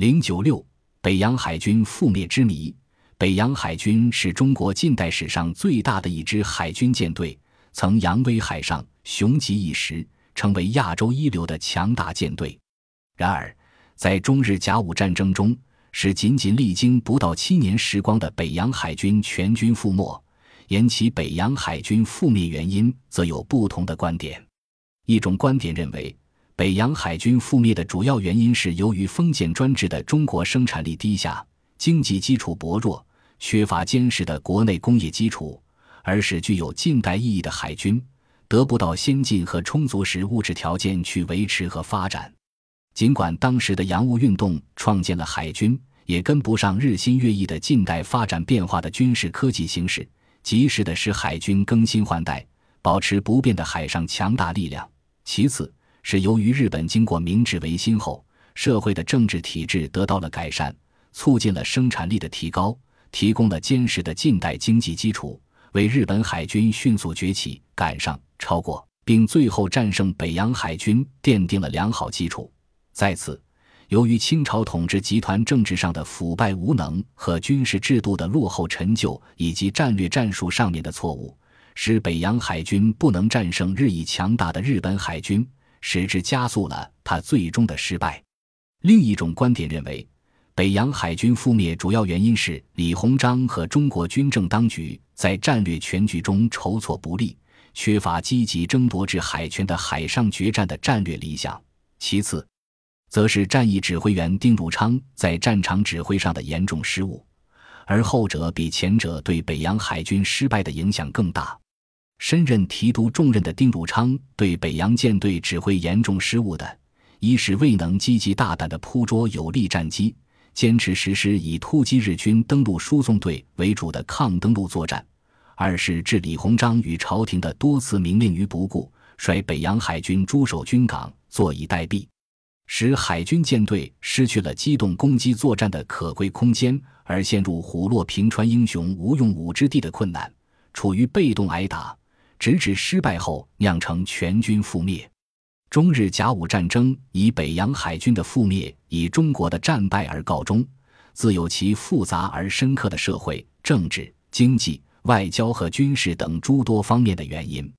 零九六北洋海军覆灭之谜。北洋海军是中国近代史上最大的一支海军舰队，曾扬威海上，雄极一时，成为亚洲一流的强大舰队。然而，在中日甲午战争中，使仅仅历经不到七年时光的北洋海军全军覆没。引起北洋海军覆灭原因，则有不同的观点。一种观点认为，北洋海军覆灭的主要原因是由于封建专制的中国生产力低下，经济基础薄弱。缺乏坚实的国内工业基础，而使具有近代意义的海军得不到先进和充足时物质条件去维持和发展。尽管当时的洋务运动创建了海军，也跟不上日新月异的近代发展变化的军事科技形势，及时的使海军更新换代，保持不变的海上强大力量。其次，是由于日本经过明治维新后，社会的政治体制得到了改善，促进了生产力的提高。提供了坚实的近代经济基础，为日本海军迅速崛起、赶上、超过，并最后战胜北洋海军奠定了良好基础。再次，由于清朝统治集团政治上的腐败无能和军事制度的落后陈旧，以及战略战术上面的错误，使北洋海军不能战胜日益强大的日本海军，使之加速了他最终的失败。另一种观点认为。北洋海军覆灭主要原因是李鸿章和中国军政当局在战略全局中筹措不利，缺乏积极争夺至海权的海上决战的战略理想。其次，则是战役指挥员丁汝昌在战场指挥上的严重失误，而后者比前者对北洋海军失败的影响更大。身任提督重任的丁汝昌对北洋舰队指挥严重失误的，一是未能积极大胆地捕捉有利战机。坚持实施以突击日军登陆输送队为主的抗登陆作战；二是置李鸿章与朝廷的多次明令于不顾，率北洋海军驻守军港，坐以待毙，使海军舰队失去了机动攻击作战的可贵空间，而陷入虎落平川英雄无用武之地的困难，处于被动挨打，直至失败后酿成全军覆灭。中日甲午战争以北洋海军的覆灭，以中国的战败而告终，自有其复杂而深刻的社会、政治、经济、外交和军事等诸多方面的原因。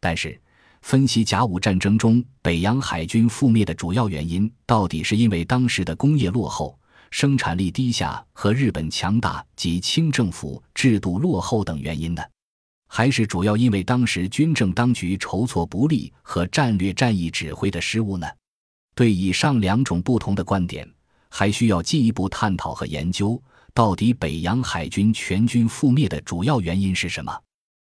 但是，分析甲午战争中北洋海军覆灭的主要原因，到底是因为当时的工业落后、生产力低下和日本强大及清政府制度落后等原因呢？还是主要因为当时军政当局筹措不力和战略战役指挥的失误呢？对以上两种不同的观点，还需要进一步探讨和研究。到底北洋海军全军覆灭的主要原因是什么？